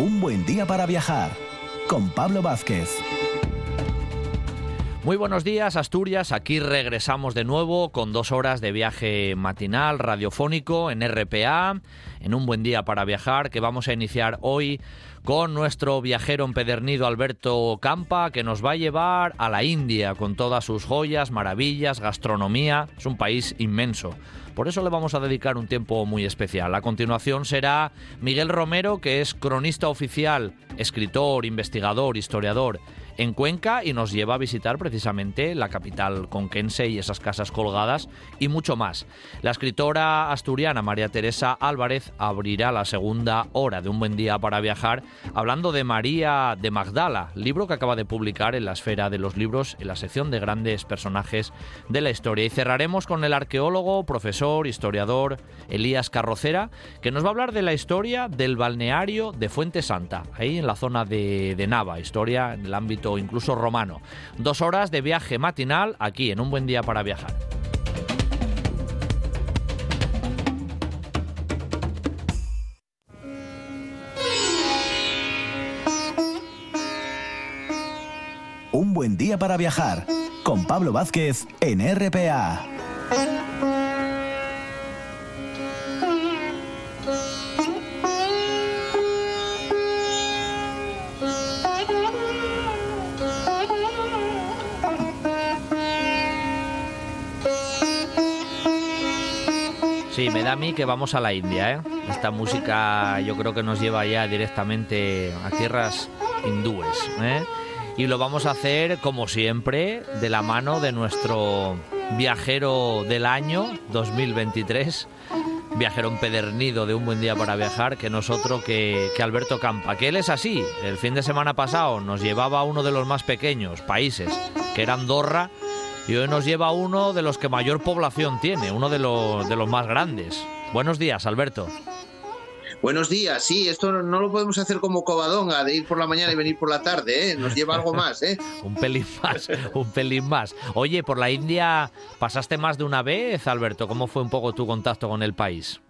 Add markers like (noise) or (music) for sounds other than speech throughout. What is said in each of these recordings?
Un buen día para viajar con Pablo Vázquez. Muy buenos días, Asturias. Aquí regresamos de nuevo con dos horas de viaje matinal radiofónico en RPA, en un buen día para viajar, que vamos a iniciar hoy con nuestro viajero empedernido Alberto Campa, que nos va a llevar a la India con todas sus joyas, maravillas, gastronomía. Es un país inmenso. Por eso le vamos a dedicar un tiempo muy especial. A continuación será Miguel Romero, que es cronista oficial, escritor, investigador, historiador en Cuenca y nos lleva a visitar precisamente la capital conquense y esas casas colgadas y mucho más. La escritora asturiana María Teresa Álvarez abrirá la segunda hora de Un buen día para viajar hablando de María de Magdala, libro que acaba de publicar en la esfera de los libros en la sección de grandes personajes de la historia. Y cerraremos con el arqueólogo, profesor, historiador Elías Carrocera, que nos va a hablar de la historia del balneario de Fuente Santa, ahí en la zona de, de Nava, historia en el ámbito incluso romano. Dos horas de viaje matinal aquí en un buen día para viajar. Un buen día para viajar con Pablo Vázquez en RPA. Sí, me da a mí que vamos a la India, ¿eh? Esta música yo creo que nos lleva ya directamente a tierras hindúes, ¿eh? Y lo vamos a hacer, como siempre, de la mano de nuestro viajero del año 2023, viajero empedernido de un buen día para viajar, que nosotros que, que Alberto Campa, que él es así. El fin de semana pasado nos llevaba a uno de los más pequeños países, que era Andorra, y hoy nos lleva uno de los que mayor población tiene, uno de los, de los más grandes. Buenos días, Alberto. Buenos días, sí, esto no lo podemos hacer como Covadonga, de ir por la mañana y venir por la tarde, ¿eh? nos lleva algo más. ¿eh? (laughs) un pelín más, un pelín más. Oye, por la India pasaste más de una vez, Alberto, ¿cómo fue un poco tu contacto con el país?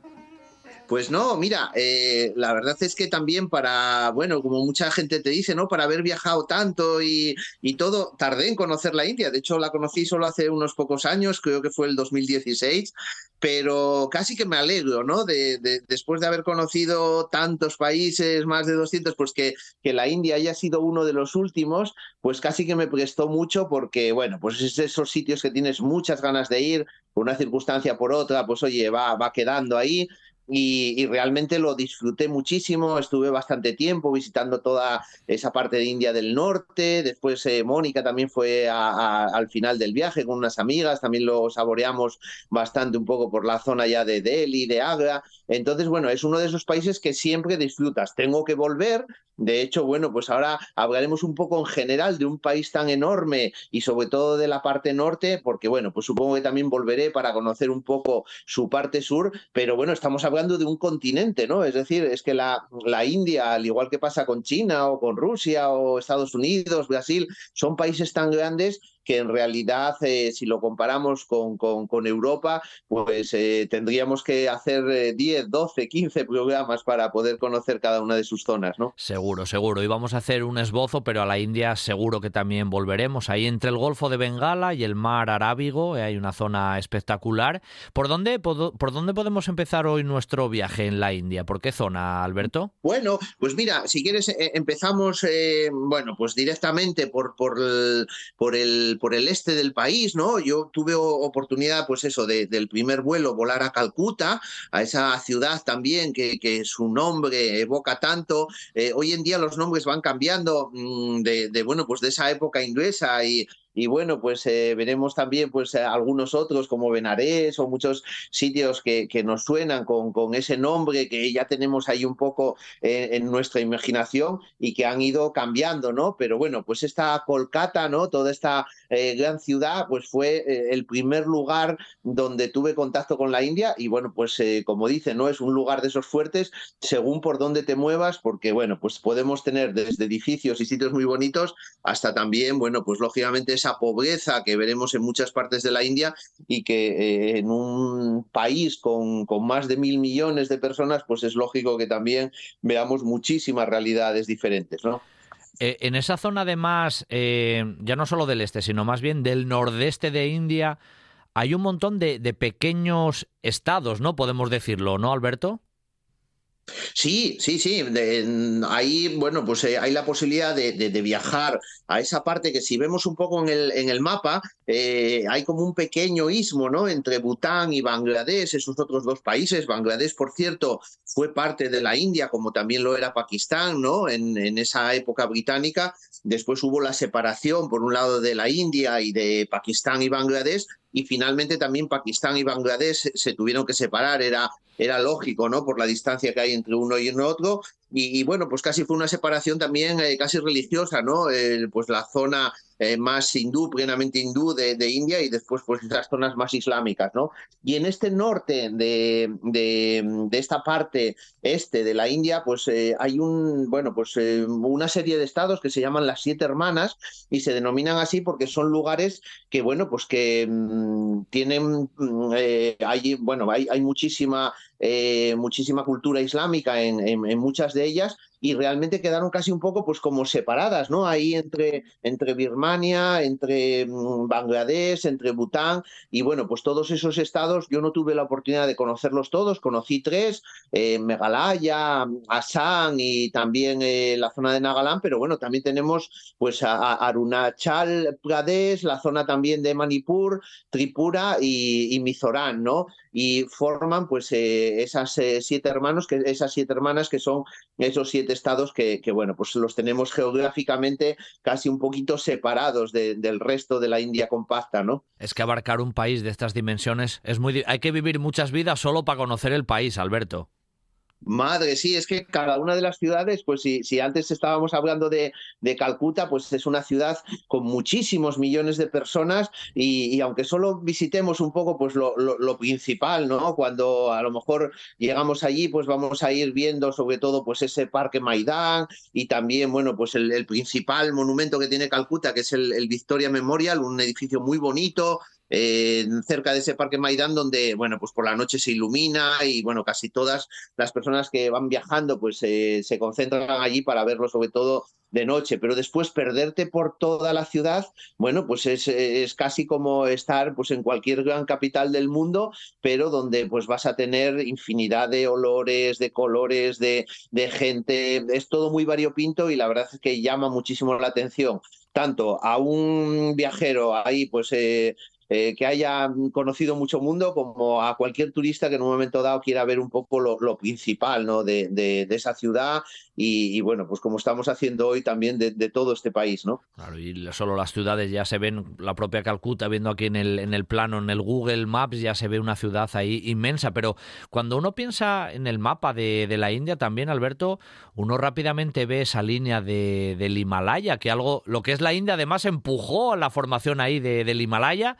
Pues no, mira, eh, la verdad es que también para, bueno, como mucha gente te dice, ¿no? Para haber viajado tanto y, y, todo, tardé en conocer la India. De hecho, la conocí solo hace unos pocos años, creo que fue el 2016, pero casi que me alegro, ¿no? De, de, después de haber conocido tantos países, más de 200, pues que, que la India haya sido uno de los últimos, pues casi que me prestó mucho porque, bueno, pues es de esos sitios que tienes muchas ganas de ir, por una circunstancia por otra, pues oye, va, va quedando ahí. Y, y, realmente lo disfruté muchísimo. Estuve bastante tiempo visitando toda esa parte de India del norte. Después eh, Mónica también fue a, a, al final del viaje con unas amigas. También lo saboreamos bastante un poco por la zona ya de Delhi, de Agra. Entonces, bueno, es uno de esos países que siempre disfrutas. Tengo que volver. De hecho, bueno, pues ahora hablaremos un poco en general de un país tan enorme y sobre todo de la parte norte, porque bueno, pues supongo que también volveré para conocer un poco su parte sur, pero bueno, estamos hablando de un continente, ¿no? Es decir, es que la, la India, al igual que pasa con China o con Rusia o Estados Unidos, Brasil, son países tan grandes que en realidad, eh, si lo comparamos con, con, con Europa, pues eh, tendríamos que hacer eh, 10, 12, 15 programas para poder conocer cada una de sus zonas, ¿no? Seguro, seguro. Y vamos a hacer un esbozo, pero a la India seguro que también volveremos. Ahí entre el Golfo de Bengala y el Mar Arábigo hay una zona espectacular. ¿Por dónde, por, por dónde podemos empezar hoy nuestro viaje en la India? ¿Por qué zona, Alberto? Bueno, pues mira, si quieres eh, empezamos, eh, bueno, pues directamente por, por el, por el por el este del país, ¿no? Yo tuve oportunidad, pues eso, de, del primer vuelo volar a Calcuta, a esa ciudad también que, que su nombre evoca tanto. Eh, hoy en día los nombres van cambiando de, de, bueno, pues de esa época inglesa y, y bueno, pues eh, veremos también pues eh, algunos otros como Benarés o muchos sitios que, que nos suenan con, con, ese nombre que ya tenemos ahí un poco eh, en nuestra imaginación y que han ido cambiando, ¿no? Pero bueno, pues esta Kolkata, ¿no? Toda esta gran ciudad, pues fue el primer lugar donde tuve contacto con la India y bueno, pues como dice, ¿no? Es un lugar de esos fuertes según por dónde te muevas, porque bueno, pues podemos tener desde edificios y sitios muy bonitos hasta también, bueno, pues lógicamente esa pobreza que veremos en muchas partes de la India y que eh, en un país con, con, más de mil millones de personas, pues es lógico que también veamos muchísimas realidades diferentes, ¿no? Eh, en esa zona, además, eh, ya no solo del este, sino más bien del nordeste de India, hay un montón de, de pequeños estados, ¿no? Podemos decirlo, ¿no, Alberto? Sí, sí, sí. ahí, bueno, pues eh, hay la posibilidad de, viajar a esa parte que si vemos un poco en el, mapa, eh, hay como un pequeño istmo, ¿no? Entre Bután y Bangladesh, esos otros dos países. Bangladesh, por cierto, fue parte de la India, como también lo era Pakistán, ¿no? En, en esa época británica. Después hubo la separación, por un lado, de la India y de Pakistán y Bangladesh, y finalmente también Pakistán y Bangladesh se, tuvieron que separar, era, era lógico, ¿no? Por la distancia que hay entre uno y el otro. Y, bueno, pues casi fue una separación también eh, casi religiosa, ¿no? pues la zona eh, más hindú, plenamente hindú de, India y después pues las zonas más islámicas, ¿no? Y en este norte de, de, esta parte este de la India, pues eh, hay un, bueno, pues eh, una serie de estados que se llaman las siete hermanas y se denominan así porque son lugares que, bueno, pues que mm, tienen, mm, hay, bueno, hay, hay muchísima muchísima cultura islámica en, en, muchas de ellas y realmente quedaron casi un poco pues como separadas, ¿no? Ahí entre, entre Birmania, entre mm, Bangladesh, entre Bután y bueno, pues todos esos estados yo no tuve la oportunidad de conocerlos todos, conocí tres, eh, Meghalaya, Assam y también eh, la zona de Nagaland, pero bueno, también tenemos pues a, Arunachal Pradesh, la zona también de Manipur, Tripura y, y Mizoram, ¿no? Y forman pues eh, esas eh, siete hermanos, que, esas siete hermanas que son esos siete estados que, bueno, pues los tenemos geográficamente casi un poquito separados del resto de la India compacta, ¿no? Es que abarcar un país de estas dimensiones es muy... Hay que vivir muchas vidas solo para conocer el país, Alberto. Madre, sí, es que cada una de las ciudades, pues si, si antes estábamos hablando de, de, Calcuta, pues es una ciudad con muchísimos millones de personas y, aunque solo visitemos un poco pues lo, lo, principal, ¿no? Cuando a lo mejor llegamos allí, pues vamos a ir viendo sobre todo pues ese parque Maidán y también, bueno, pues el, principal monumento que tiene Calcuta, que es el Victoria Memorial, un edificio muy bonito, eh, cerca de ese parque Maidán donde, bueno, pues por la noche se ilumina y, bueno, casi todas las personas que van viajando pues eh, se concentran allí para verlo sobre todo de noche, pero después perderte por toda la ciudad, bueno, pues es, es, casi como estar pues en cualquier gran capital del mundo, pero donde pues vas a tener infinidad de olores, de colores, de, de gente, es todo muy variopinto y la verdad es que llama muchísimo la atención. Tanto a un viajero ahí pues eh, eh, que haya conocido mucho mundo como a cualquier turista que en un momento dado quiera ver un poco lo, principal ¿no? de, de, esa ciudad y, bueno, pues como estamos haciendo hoy también de, todo este país. ¿no? Claro, y solo las ciudades ya se ven, la propia Calcuta, viendo aquí en el, en el plano, en el Google Maps, ya se ve una ciudad ahí inmensa, pero cuando uno piensa en el mapa de, de la India también, Alberto, uno rápidamente ve esa línea de, del Himalaya, que algo, lo que es la India además empujó a la formación ahí del Himalaya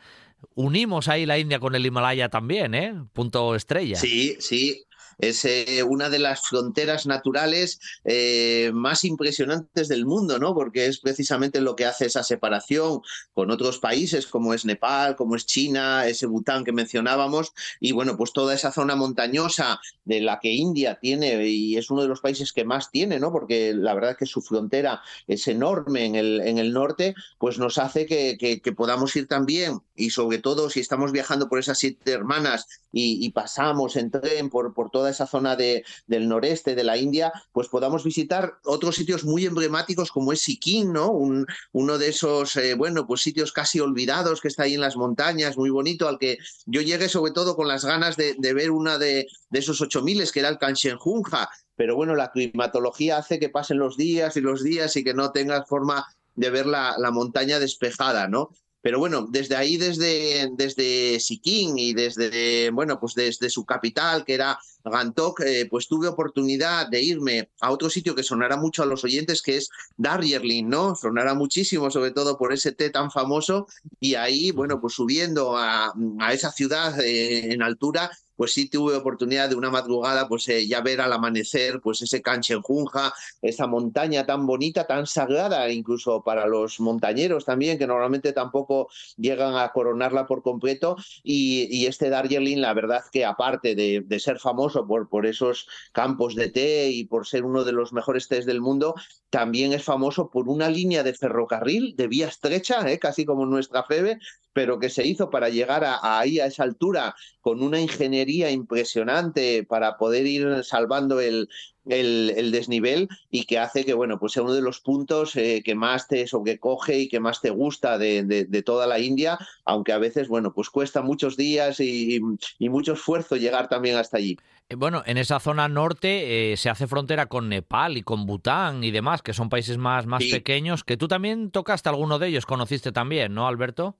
unimos ahí la India con el Himalaya también, ¿eh? Punto estrella. Sí, sí. Es eh, una de las fronteras naturales eh, más impresionantes del mundo, ¿no? Porque es precisamente lo que hace esa separación con otros países como es Nepal, como es China, ese Bután que mencionábamos, y bueno, pues toda esa zona montañosa de la que India tiene y es uno de los países que más tiene, ¿no? Porque la verdad es que su frontera es enorme en el, en el norte, pues nos hace que, que, podamos ir también, y sobre todo si estamos viajando por esas siete hermanas y, pasamos en tren por, por toda esa zona de, del noreste de la India, pues podamos visitar otros sitios muy emblemáticos como es Sikkim, ¿no? Un, uno de esos, eh, bueno, pues sitios casi olvidados que está ahí en las montañas, muy bonito, al que yo llegué sobre todo con las ganas de, ver una de, de esos ocho miles, que era el Kanchenjunga, pero bueno, la climatología hace que pasen los días y los días y que no tengas forma de ver la, la montaña despejada, ¿no? Pero bueno, desde ahí, desde, desde Sikkim y desde, bueno, pues desde su capital, que era Gantok, eh, pues tuve oportunidad de irme a otro sitio que sonará mucho a los oyentes, que es Darjeeling, ¿no? Sonará muchísimo, sobre todo por ese té tan famoso. Y ahí, bueno, pues subiendo a, a esa ciudad eh, en altura, pues sí tuve oportunidad de una madrugada, pues eh, ya ver al amanecer, pues ese Kanchenjunga, esa montaña tan bonita, tan sagrada, incluso para los montañeros también, que normalmente tampoco llegan a coronarla por completo. Y, este Darjeeling, la verdad que aparte de, ser famoso por, esos campos de té y por ser uno de los mejores tés del mundo, también es famoso por una línea de ferrocarril de vía estrecha, ¿eh? casi como nuestra FEBE, pero que se hizo para llegar ahí a esa altura con una ingeniería impresionante para poder ir salvando el, el, desnivel y que hace que bueno pues sea uno de los puntos eh, que más te sobrecoge y que más te gusta de, de, toda la India aunque a veces bueno pues cuesta muchos días y, y mucho esfuerzo llegar también hasta allí eh, bueno, en esa zona norte eh, se hace frontera con Nepal y con Bután y demás, que son países más, más pequeños, que tú también tocaste alguno de ellos, conociste también, ¿no, Alberto?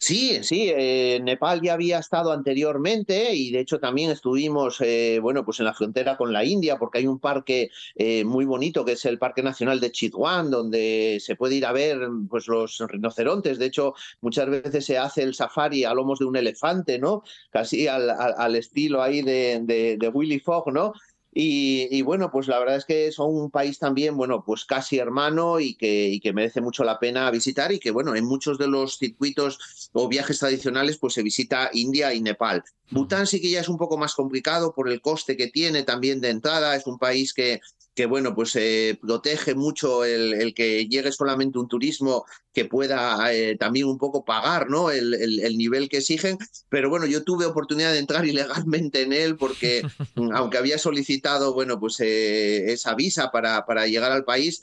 Sí, sí, eh, Nepal ya había estado anteriormente y de hecho también estuvimos, eh, bueno, pues en la frontera con la India porque hay un parque eh, muy bonito que es el Parque Nacional de Chitwan donde se puede ir a ver pues los rinocerontes. De hecho, muchas veces se hace el safari a lomos de un elefante, ¿no? Casi al, estilo ahí de, de, de Willy Fogg, ¿no? Y, bueno, pues la verdad es que son un país también, bueno, pues casi hermano y que, y que, merece mucho la pena visitar y que, bueno, en muchos de los circuitos o viajes tradicionales, pues se visita India y Nepal. Bután sí que ya es un poco más complicado por el coste que tiene también de entrada. Es un país que, que bueno, pues eh, protege mucho el, que llegue solamente un turismo que pueda eh, también un poco pagar ¿no? El, el, nivel que exigen. Pero bueno, yo tuve oportunidad de entrar (laughs) ilegalmente en él porque (laughs) aunque había solicitado bueno, pues, eh, esa visa para, para llegar al país,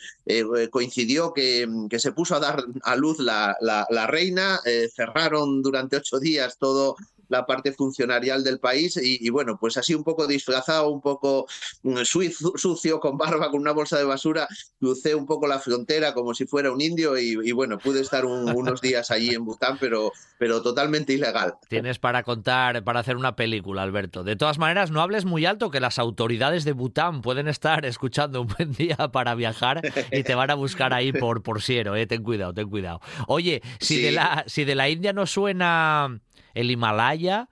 coincidió que, que, se puso a dar a luz la, la, la reina, cerraron durante ocho días todo la parte funcionarial del país y, bueno, pues así un poco disfrazado, un poco mm, sucio, con barba, con una bolsa de basura, crucé un poco la frontera como si fuera un indio y, bueno, pude estar unos días allí en Bután, pero, pero totalmente ilegal. Tienes para contar, para hacer una película, Alberto. De todas maneras, no hables muy alto que las autoridades de Bután pueden estar (laughs) escuchando un buen día para viajar y te van a buscar ahí por, por Siero, eh. ten cuidado, ten cuidado. Oye, si, de la, si de la India no suena el Himalaya,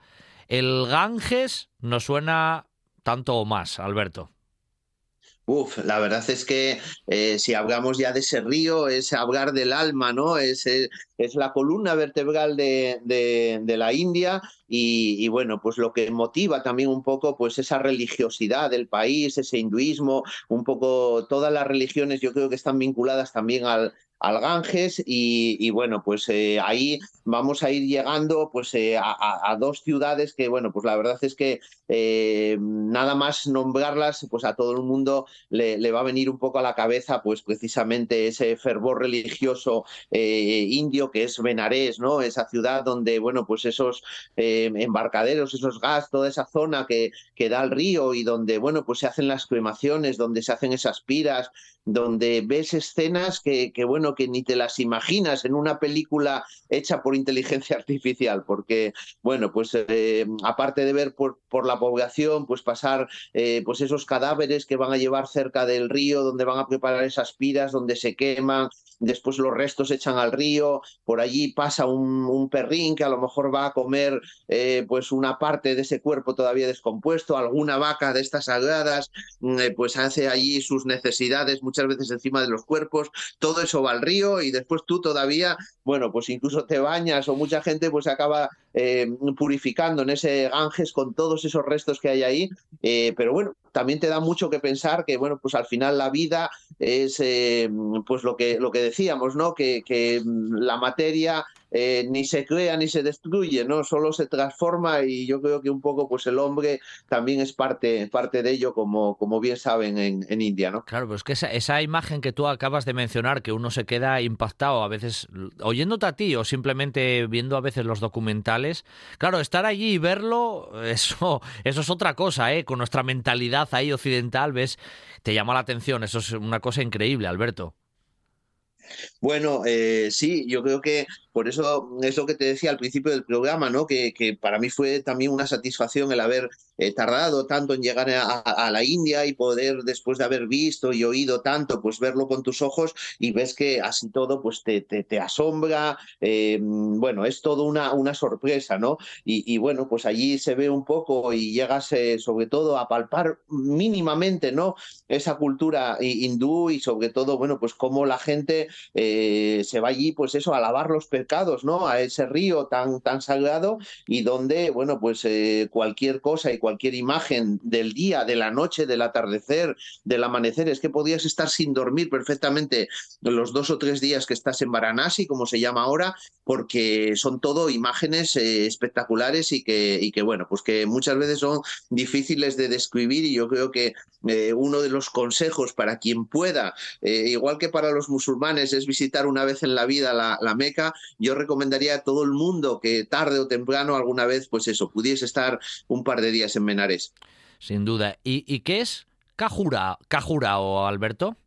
el Ganges nos suena tanto o más, Alberto. Uf, la verdad es que eh, si hablamos ya de ese río, es hablar del alma, ¿no? Es, es la columna vertebral de, de, la India y, y, bueno, pues lo que motiva también un poco pues esa religiosidad del país, ese hinduismo, un poco todas las religiones yo creo que están vinculadas también al, al Ganges y, bueno, pues eh, ahí vamos a ir llegando pues eh, a, dos ciudades que, bueno, pues la verdad es que eh, nada más nombrarlas, pues a todo el mundo le, va a venir un poco a la cabeza pues precisamente ese fervor religioso indio que es Benarés, ¿no? Esa ciudad donde, bueno, pues esos embarcaderos, esos gas, toda esa zona que, que da al río y donde, bueno, pues se hacen las cremaciones, donde se hacen esas piras, donde ves escenas que, bueno, que ni te las imaginas en una película hecha por inteligencia (laughs) artificial, porque, bueno, pues eh, aparte de ver por, por, la población, pues pasar eh, pues esos cadáveres que van a llevar cerca del río, donde van a preparar esas piras, donde se queman, después los restos se echan al río, por allí pasa un, perrín que a lo mejor va a comer eh, pues una parte de ese cuerpo todavía descompuesto, alguna vaca de estas sagradas, mm, pues hace allí sus necesidades muchas veces encima de los cuerpos, todo eso va al río y después tú todavía, bueno, pues incluso te bañas o mucha gente pues acaba eh, purificando en ese Ganges con todos esos restos que hay ahí, eh, pero bueno, también te da mucho que pensar que, bueno, pues al final la vida es eh, pues lo que, lo que decíamos, ¿no? Que, que la materia eh, ni se crea ni se destruye, ¿no? Solo se transforma y yo creo que un poco pues el hombre también es parte, parte de ello, como, como bien saben en, en India, ¿no? Claro, pues que esa, esa, imagen que tú acabas de mencionar, que uno se queda impactado a veces oyéndote a ti o simplemente viendo a veces los documentales, claro, estar allí y verlo, (laughs) eso, eso es otra cosa, ¿eh? Con nuestra mentalidad ahí occidental, ves, te llama la atención, eso es una cosa increíble, Alberto. Bueno, eh, sí, yo creo que por eso es lo que te decía al principio del programa, ¿no? Que, para mí fue también una satisfacción el haber eh, tardado tanto en llegar a, la India y poder, después de haber visto y oído tanto, pues verlo con tus ojos y ves que así todo pues te, te, asombra, eh, bueno, es todo una, una sorpresa, ¿no? Y, bueno, pues allí se ve un poco y llegas eh, sobre todo a palpar mínimamente, ¿no? Esa cultura hindú y sobre todo, bueno, pues cómo la gente se va allí, pues eso, a lavar los ¿no? A ese río tan, tan sagrado y donde, bueno, pues cualquier cosa y cualquier imagen del día, de la noche, del atardecer, del amanecer, es que podías estar sin dormir perfectamente los dos o tres días que estás en Varanasi, como se llama ahora, porque son todo imágenes eh, espectaculares y que, y que, bueno, pues que muchas veces son difíciles de describir y yo creo que eh, uno de los consejos para quien pueda, eh, igual que para los musulmanes, es visitar una vez en la vida la Meca, yo recomendaría a todo el mundo que tarde o temprano alguna vez, pues eso, pudiese estar un par de días en Menares. Sin duda. ¿Y, qué es Cajura, o Alberto?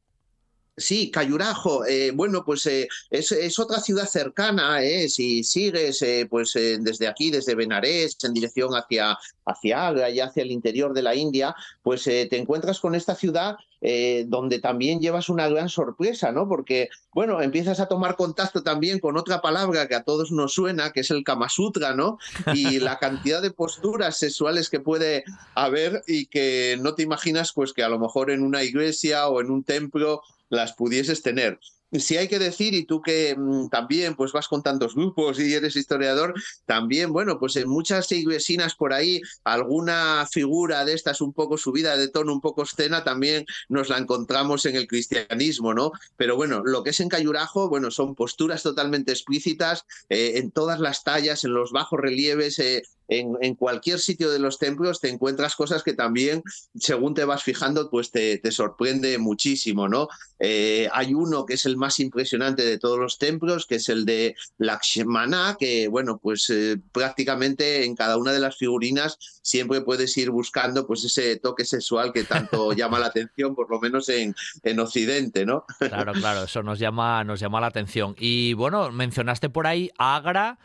Sí, Cayurajo, eh, bueno, pues eh, es, otra ciudad cercana, eh, si sigues pues desde aquí, desde Benarés, en dirección hacia, hacia Agra y hacia el interior de la India, pues te encuentras con esta ciudad donde también llevas una gran sorpresa, ¿no? Porque, bueno, empiezas a tomar contacto también con otra palabra que a todos nos suena, que es el Kama Sutra, ¿no? Y (laughs) la cantidad de posturas sexuales que puede haber y que no te imaginas, pues que a lo mejor en una iglesia o en un templo las pudieses tener. Si hay que decir, y tú que mm, también pues vas con tantos grupos y eres historiador, también, bueno, pues en muchas iglesinas por ahí, alguna figura de estas un poco subida de tono, un poco escena, también nos la encontramos en el cristianismo, ¿no? Pero bueno, lo que es en Cayurajo, bueno, son posturas totalmente explícitas eh, en todas las tallas, en los bajos relieves, eh, en, cualquier sitio de los templos te encuentras cosas que también, según te vas fijando, pues te, sorprende muchísimo, ¿no? Eh, hay uno que es el más impresionante de todos los templos, que es el de Lakshmana, que, bueno, pues eh, prácticamente en cada una de las figurinas siempre puedes ir buscando pues ese toque sexual que tanto (laughs) llama la atención, por lo menos en, en Occidente, ¿no? Claro, claro, eso nos llama, nos llama la atención. Y bueno, mencionaste por ahí Agra.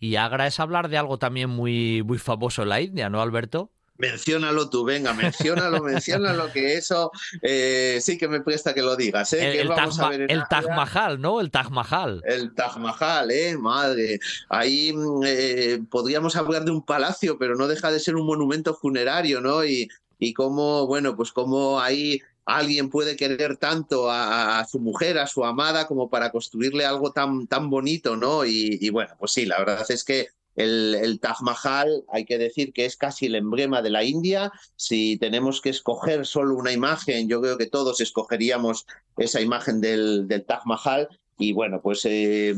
Y Agra es hablar de algo también muy, muy famoso en la India, ¿no, Alberto? Menciónalo tú, venga, menciónalo, menciónalo, que eso eh, sí que me presta que lo digas. ¿eh? El, Taj, Mahal, ¿no? El Taj Mahal. El Taj Mahal, ¿eh? Madre. Ahí mm, eh, podríamos hablar de un palacio, pero no deja de ser un monumento funerario, ¿no? Y, y cómo, bueno, pues cómo ahí alguien puede querer tanto a, su mujer, a su amada, como para construirle algo tan, tan bonito, ¿no? Y, bueno, pues sí, la verdad es que el, Taj Mahal, hay que decir que es casi el emblema de la India. Si tenemos que escoger solo una imagen, yo creo que todos escogeríamos esa imagen del, del Taj Mahal. Y bueno, pues eh,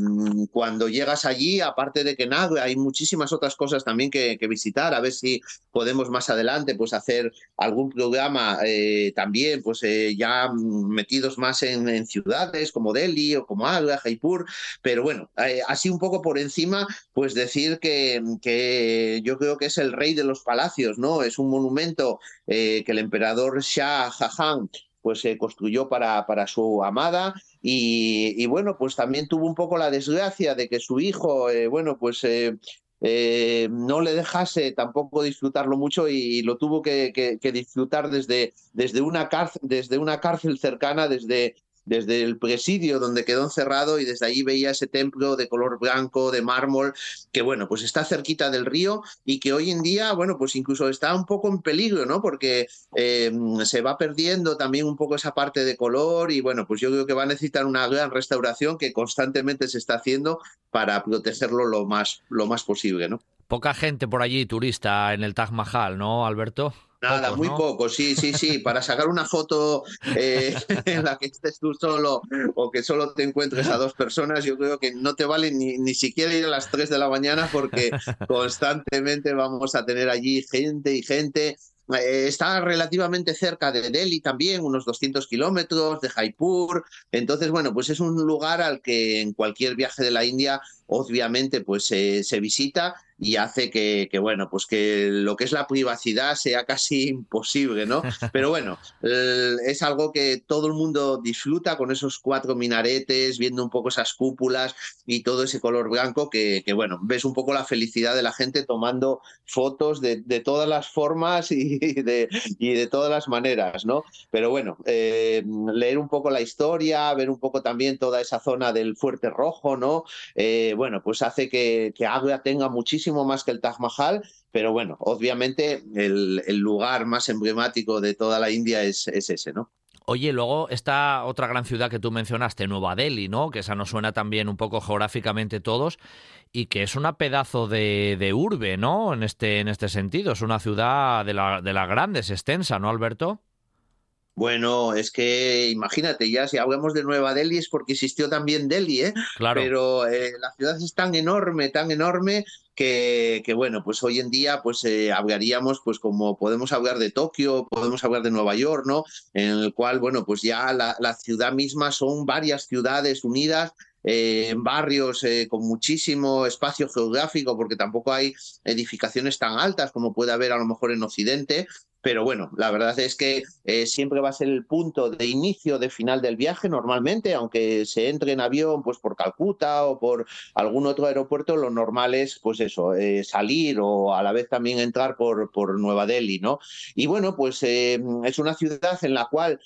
cuando llegas allí, aparte de que nada, hay muchísimas otras cosas también que, visitar. A ver si podemos más adelante pues hacer algún programa eh, también, pues eh, ya metidos más en, ciudades como Delhi o como Agra, Jaipur. Pero bueno, así un poco por encima, pues decir que, que yo creo que es el rey de los palacios, ¿no? Es un monumento que el emperador Shah Jahan pues se construyó para, para su amada y, bueno, pues también tuvo un poco la desgracia de que su hijo, eh, bueno, pues eh, eh, no le dejase tampoco disfrutarlo mucho y, lo tuvo que, que, disfrutar desde, desde, una cárcel, desde una cárcel cercana, desde, desde el presidio donde quedó encerrado y desde ahí veía ese templo de color blanco, de mármol, que bueno, pues está cerquita del río y que hoy en día, bueno, pues incluso está un poco en peligro, ¿no? Porque em, se va perdiendo también un poco esa parte de color y bueno, pues yo creo que va a necesitar una gran restauración que constantemente se está haciendo para protegerlo lo más, lo más posible, ¿no? Poca gente por allí, turista, en el Taj Mahal, ¿no, Alberto? Nada, muy poco, sí, sí, sí. Para sacar una foto eh, (laughs) en la que estés tú solo o que solo te encuentres a dos personas, yo creo que no te vale ni, ni siquiera ir a las 3 de la mañana porque (laughs) constantemente vamos a tener allí gente y gente. Eh, está relativamente cerca de Delhi también, unos 200 kilómetros, de Jaipur. Entonces, bueno, pues es un lugar al que en cualquier viaje de la India, obviamente, pues se visita y hace que, bueno, pues que lo que es la privacidad sea casi (laughs) imposible, ¿no? Pero bueno, es algo que todo el mundo disfruta con esos cuatro minaretes, viendo un poco esas cúpulas y todo ese color blanco que, bueno, ves un poco la felicidad de la gente tomando fotos de, todas las formas y de, todas las maneras, ¿no? Pero bueno, eh, leer un poco la historia, ver un poco también toda esa zona del Fuerte Rojo, ¿no? Eh, bueno, pues hace que, que tenga muchísimo más que el Taj Mahal, pero bueno, obviamente el, lugar más emblemático de toda la India es, ese, ¿no? Oye, luego está otra gran ciudad que tú mencionaste, Nueva Delhi, ¿no? Que esa nos suena también un poco geográficamente todos y que es una pedazo de, urbe, ¿no? En este, en este sentido, es una ciudad de, la, de las grandes, extensa, ¿no, Alberto? Bueno, es que imagínate, ya si hablamos de Nueva Delhi es porque existió también Delhi, ¿eh? Claro. Pero eh, la ciudad es tan enorme, tan enorme que, bueno, pues hoy en día pues eh, hablaríamos pues como podemos hablar de Tokio, podemos hablar de Nueva York, ¿no? En el cual, bueno, pues ya la, ciudad misma son varias ciudades unidas eh, en barrios con muchísimo espacio geográfico, porque tampoco hay edificaciones tan altas como puede haber a lo mejor en Occidente, pero bueno, la verdad es que eh, siempre va a ser el punto de inicio, de final del viaje normalmente, aunque se entre en avión pues por Calcuta o por algún otro aeropuerto, lo normal es pues eso, eh, salir o a la vez también entrar por, por Nueva Delhi, ¿no? Y bueno, pues eh, es una ciudad en la cual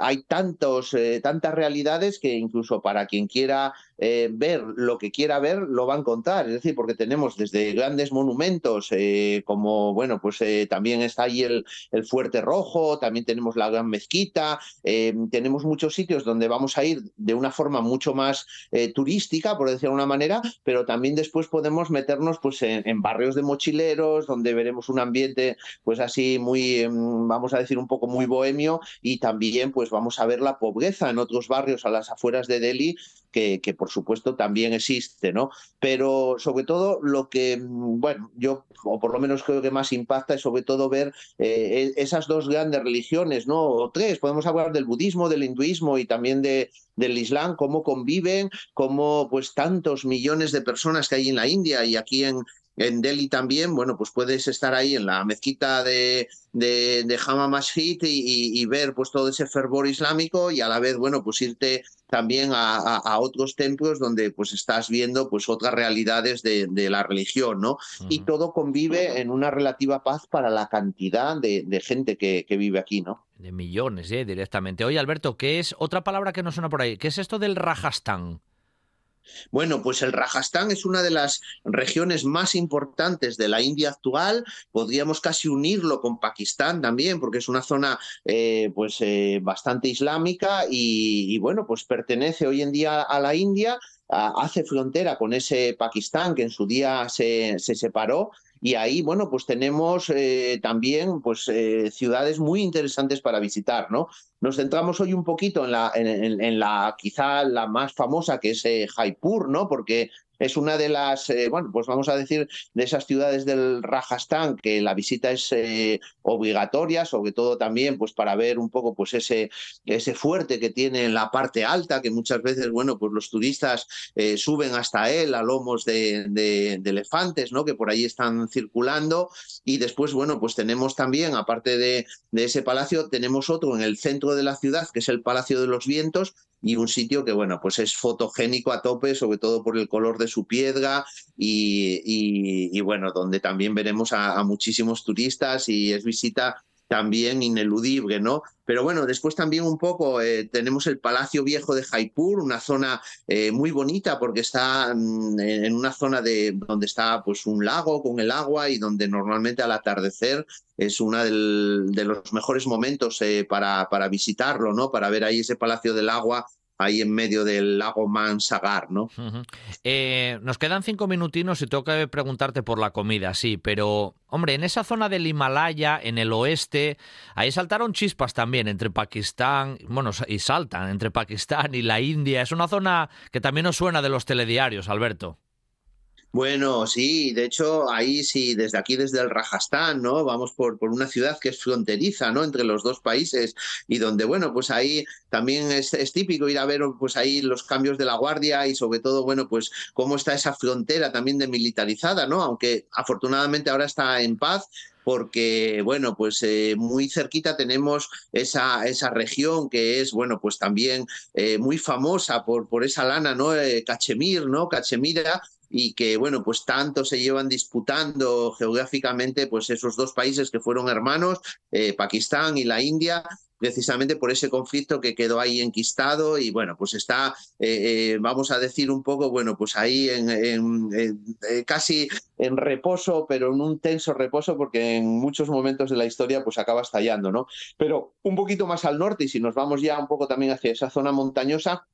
hay tantos, tantas realidades que incluso para quien quiera ver lo que quiera ver, lo va a encontrar, es decir, porque tenemos desde grandes monumentos como, bueno, pues también está ahí el, el Fuerte Rojo, también tenemos la Gran Mezquita, eh, tenemos muchos sitios donde vamos a ir de una forma mucho más eh, turística, por decir de una manera, pero también después podemos meternos pues, en, barrios de mochileros, donde veremos un ambiente pues así muy, em, vamos a decir, un poco muy bohemio y también pues vamos a ver la pobreza en otros barrios a las afueras de Delhi, que, que por supuesto también existe, ¿no? Pero sobre todo lo que, mm, bueno, yo, o por lo menos creo que más impacta es sobre todo ver eh, e, esas dos grandes religiones, ¿no? O tres, podemos hablar del budismo, del hinduismo y también de, del islam, cómo conviven, cómo pues tantos millones de personas que hay en la India y aquí en, en Delhi también, bueno, pues puedes estar ahí en la mezquita de, de, de Hama Masjid y, ver pues todo ese fervor islámico y a la vez, bueno, pues irte también a, otros templos donde pues estás viendo pues otras realidades de, la religión, ¿no? Y todo convive en una relativa paz para la cantidad de, gente que, que, vive aquí, ¿no? De millones, ¿eh? Directamente. Oye, Alberto, ¿qué es otra palabra que nos suena por ahí? ¿Qué es esto del Rajasthan? Bueno, pues el Rajastán es una de las regiones más importantes de la India actual. Podríamos casi unirlo con Pakistán también, porque es una zona eh, pues eh, bastante islámica y, bueno, pues pertenece hoy en día a la India. hace frontera con ese Pakistán que en su día se, separó y ahí, bueno, pues tenemos eh, también pues, ciudades muy interesantes para visitar, ¿no? Nos centramos hoy un poquito en la, en, la quizá la más famosa, que es eh, Jaipur, ¿no? Porque es una de las, eh, bueno, pues vamos a decir, de esas ciudades del Rajastán que la visita es eh, obligatoria, sobre todo también pues para ver un poco pues ese, ese fuerte que tiene en la parte alta, que muchas veces, bueno, pues los turistas eh, suben hasta él a lomos de, de, elefantes, ¿no? Que por ahí están circulando. Y después, bueno, pues tenemos también, aparte de, de ese palacio, tenemos otro en el centro de la ciudad, que es el Palacio de los Vientos, y un sitio que, bueno, pues es fotogénico a tope, sobre todo por el color de su piedra y, y, bueno, donde también veremos a, muchísimos turistas y es visita también ineludible, ¿no? Pero bueno, después también un poco eh, tenemos el Palacio Viejo de Jaipur, una zona eh, muy bonita porque está mm, en una zona de donde está pues un lago con el agua y donde normalmente al atardecer es uno de los mejores momentos eh, para, para visitarlo, ¿no? Para ver ahí ese Palacio del Agua ahí en medio del lago Mansagar, ¿no? Eh, nos quedan cinco minutinos y tengo que preguntarte por la comida, sí, pero, hombre, en esa zona del Himalaya, en el oeste, ahí saltaron chispas también entre Pakistán, bueno, y saltan entre Pakistán y la India. Es una zona que también nos suena de los telediarios, Alberto. Bueno, sí, de hecho, ahí sí, desde aquí, desde el Rajastán, ¿no? Vamos por, por una ciudad que es fronteriza, ¿no? Entre los dos países y donde, bueno, pues ahí también es, es, típico ir a ver, pues ahí los cambios de la guardia y sobre todo, bueno, pues cómo está esa frontera también demilitarizada, ¿no? Aunque afortunadamente ahora está en paz, porque, bueno, pues eh, muy cerquita tenemos esa, esa región que es, bueno, pues también eh, muy famosa por, por esa lana, ¿no? Eh, Cachemir, ¿no? Cachemira, y que, bueno, pues tanto se llevan disputando geográficamente, pues esos dos países que fueron hermanos, eh, Pakistán y la India, precisamente por ese conflicto que quedó ahí enquistado y bueno, pues está, eh, eh, vamos a decir un poco, bueno, pues ahí en, casi en reposo, pero en un tenso reposo porque en muchos momentos de la historia pues acaba estallando, ¿no? Pero un poquito más al norte y si nos vamos ya un poco también hacia esa zona montañosa,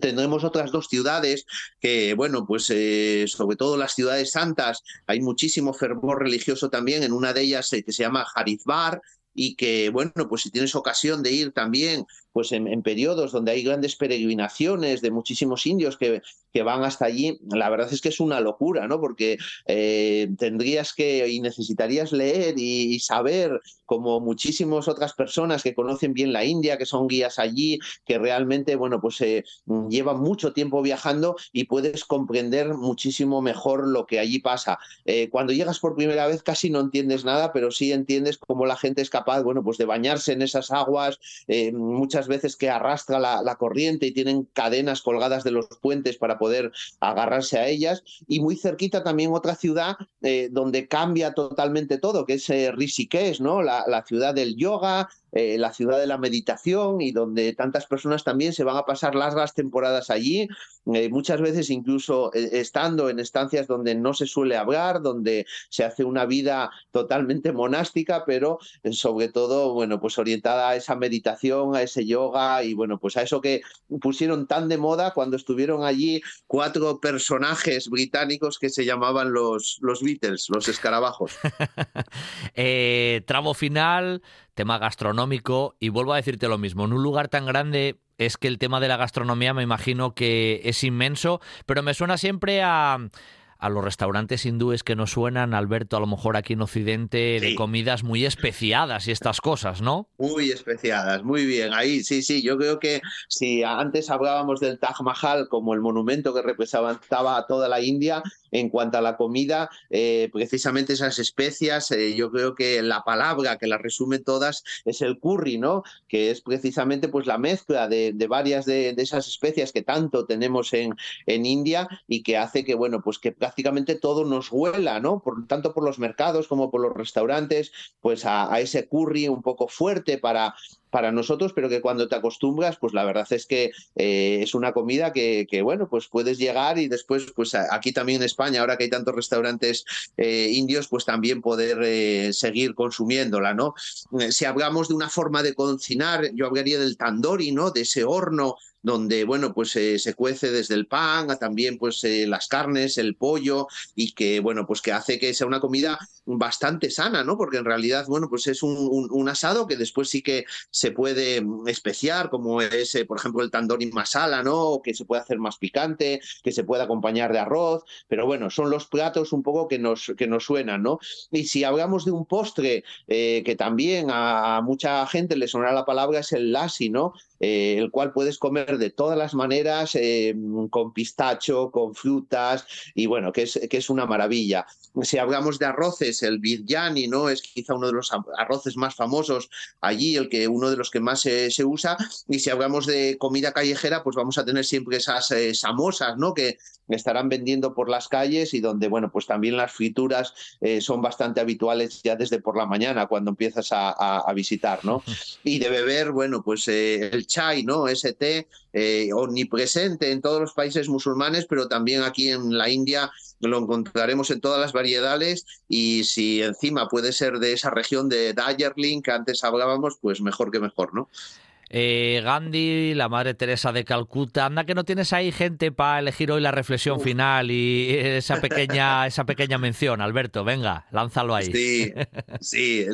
Tendremos otras dos ciudades que, bueno, pues eh, sobre todo las ciudades santas, hay muchísimo fervor religioso también. En una de ellas eh, que se llama Harizbar, y que, bueno, pues si tienes ocasión de ir también, pues en, periodos donde hay grandes peregrinaciones de muchísimos indios que, que, van hasta allí, la verdad es que es una locura, ¿no? Porque eh, tendrías que y necesitarías leer y, saber, como muchísimas otras personas que conocen bien la India, que son guías allí, que realmente, bueno, pues eh, llevan mucho tiempo viajando y puedes comprender muchísimo mejor lo que allí pasa. Eh, cuando llegas por primera vez casi no entiendes nada, pero sí entiendes cómo la gente es capaz, bueno, pues de bañarse en esas aguas, eh, veces que arrastra la, corriente y tienen cadenas colgadas de los puentes para poder agarrarse a ellas. Y muy cerquita también otra ciudad eh, donde cambia totalmente todo, que es eh, Rishikesh, ¿no? La, ciudad del yoga, eh, la ciudad de la meditación y donde tantas personas también se van a pasar largas temporadas allí, eh, muchas veces incluso estando en estancias donde no se suele hablar, donde se hace una vida totalmente monástica, pero sobre todo, bueno, pues orientada a esa meditación, a ese yoga y bueno, pues a eso que pusieron tan de moda cuando estuvieron allí cuatro personajes británicos que se llamaban los, los Beatles, los escarabajos. (laughs) tramo final, tema gastronómico, y vuelvo a decirte lo mismo, en un lugar tan grande es que el tema de la gastronomía me imagino que es inmenso, pero me suena siempre a a los restaurantes hindúes que nos suenan, Alberto, a lo mejor aquí en Occidente, sí. de comidas muy especiadas y estas cosas, ¿no? Muy especiadas, muy bien. Ahí sí, sí, yo creo que si antes hablábamos del Taj Mahal como el monumento que representaba a toda la India, en cuanto a la comida, eh, precisamente esas especias, eh, yo creo que la palabra que las resume todas es el curry, ¿no? Que es precisamente pues la mezcla de, varias de, esas especias que tanto tenemos en, en India y que hace que, bueno, pues que prácticamente todo nos huela, ¿no? Por, tanto por los mercados como por los restaurantes, pues a ese curry un poco fuerte para para nosotros, pero que cuando te acostumbras, pues la verdad es que eh, es una comida que, que, bueno, pues puedes llegar y después, pues aquí también en España, ahora que hay tantos restaurantes eh, indios, pues también poder eh, seguir consumiéndola, ¿no? Si hablamos de una forma de cocinar, yo hablaría del tandoori, ¿no? De ese horno donde, bueno, pues eh, se cuece desde el pan a también pues eh, las carnes, el pollo y que, bueno, pues que hace que sea una comida bastante sana, ¿no? Porque en realidad, bueno, pues es un, asado que después sí que se puede especiar, como es, eh, por ejemplo, el tandoori masala, ¿no? Que se puede hacer más picante, que se puede acompañar de arroz, pero bueno, son los platos un poco que nos, que nos suenan, ¿no? Y si hablamos de un postre que también a, a, mucha gente le sonará la palabra, es el lassi, ¿no? Eh, el cual puedes comer de todas las maneras, eh, con pistacho, con frutas, y bueno, que es, que es una maravilla. Si hablamos de arroces, el biryani, ¿no? Es quizá uno de los arroces más famosos allí, el que uno de los que más se, usa. Y si hablamos de comida callejera, pues vamos a tener siempre esas eh, samosas, ¿no? Que estarán vendiendo por las calles y donde, bueno, pues también las frituras eh, son bastante habituales ya desde por la mañana cuando empiezas a, a, a visitar, ¿no? (laughs) Y de beber, bueno, pues eh, el chai, ¿no? Ese té eh, omnipresente en todos los países musulmanes, pero también aquí en la India lo encontraremos en todas las variedades y si encima puede ser de esa región de Darjeeling que antes hablábamos, pues mejor que mejor, ¿no? Eh, Gandhi, la Madre Teresa de Calcuta. Anda que no tienes ahí gente para elegir hoy la reflexión final y (laughs) esa pequeña, esa pequeña mención, Alberto. Venga, lánzalo ahí. Sí, sí,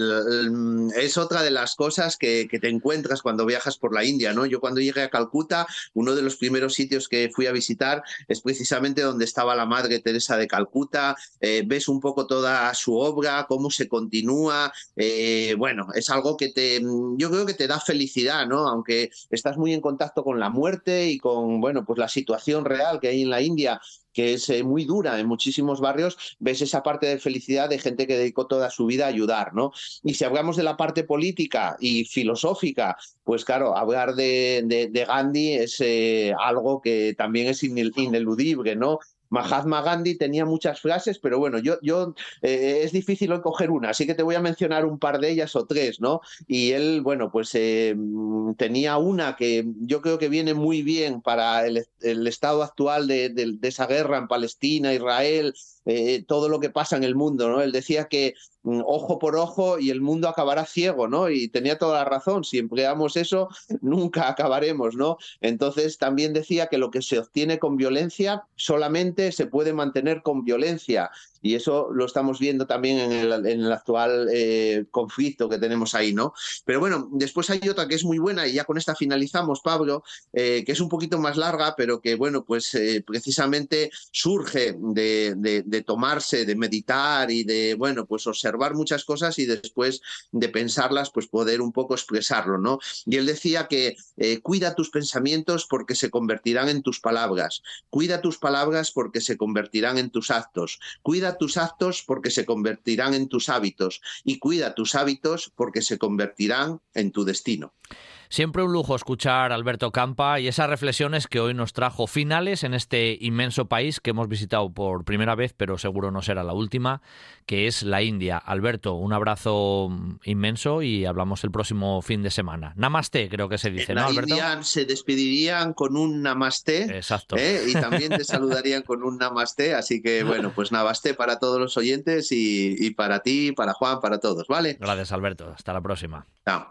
es otra de las cosas que, te encuentras cuando viajas por la India, ¿no? Yo cuando llegué a Calcuta, uno de los primeros sitios que fui a visitar es precisamente donde estaba la Madre Teresa de Calcuta. Eh, ves un poco toda su obra, cómo se continúa. Eh, bueno, es algo que te, yo creo que te da felicidad, ¿no? Aunque estás muy en contacto con la muerte y con, bueno, pues la situación real que hay en la India, que es eh, muy dura en muchísimos barrios, ves esa parte de felicidad de gente que dedicó toda su vida a ayudar, ¿no? Y si hablamos de la parte política y filosófica, pues claro, hablar de, Gandhi es eh, algo que también es ineludible, ¿no? Mahatma Gandhi tenía muchas frases, pero bueno, yo, yo eh, es difícil hoy coger una, así que te voy a mencionar un par de ellas o tres, ¿no? Y él, bueno, pues eh, tenía una que yo creo que viene muy bien para el, estado actual de, esa guerra en Palestina, Israel, eh, todo lo que pasa en el mundo, ¿no? Él decía que mm, ojo por ojo y el mundo acabará ciego, ¿no? Y tenía toda la razón, si empleamos eso, (laughs) nunca acabaremos, ¿no? Entonces también decía que lo que se obtiene con violencia solamente se puede mantener con violencia y eso lo estamos viendo también en el, actual eh, conflicto que tenemos ahí, ¿no? Pero bueno, después hay otra que es muy buena y ya con esta finalizamos, Pablo, eh, que es un poquito más larga, pero que bueno, pues eh, precisamente surge de, tomarse, de meditar y de, bueno, pues observar muchas cosas y después de pensarlas, pues poder un poco expresarlo, ¿no? Y él decía que cuida tus pensamientos porque se convertirán en tus palabras, cuida tus palabras porque se convertirán en tus actos, cuida tus actos porque se convertirán en tus hábitos y cuida tus hábitos porque se convertirán en tu destino. Siempre un lujo escuchar a Alberto Campa y esas reflexiones que hoy nos trajo finales en este inmenso país que hemos visitado por primera vez, pero seguro no será la última, que es la India. Alberto, un abrazo inmenso y hablamos el próximo fin de semana. Namaste, creo que se dice, ¿no, Alberto? India se despedirían con un namaste. Exacto. ¿eh? Y también te (laughs) saludarían con un namaste. Así que, bueno, pues namaste para todos los oyentes y, y para ti, para Juan, para todos, ¿vale? Gracias, Alberto. Hasta la próxima. Chao.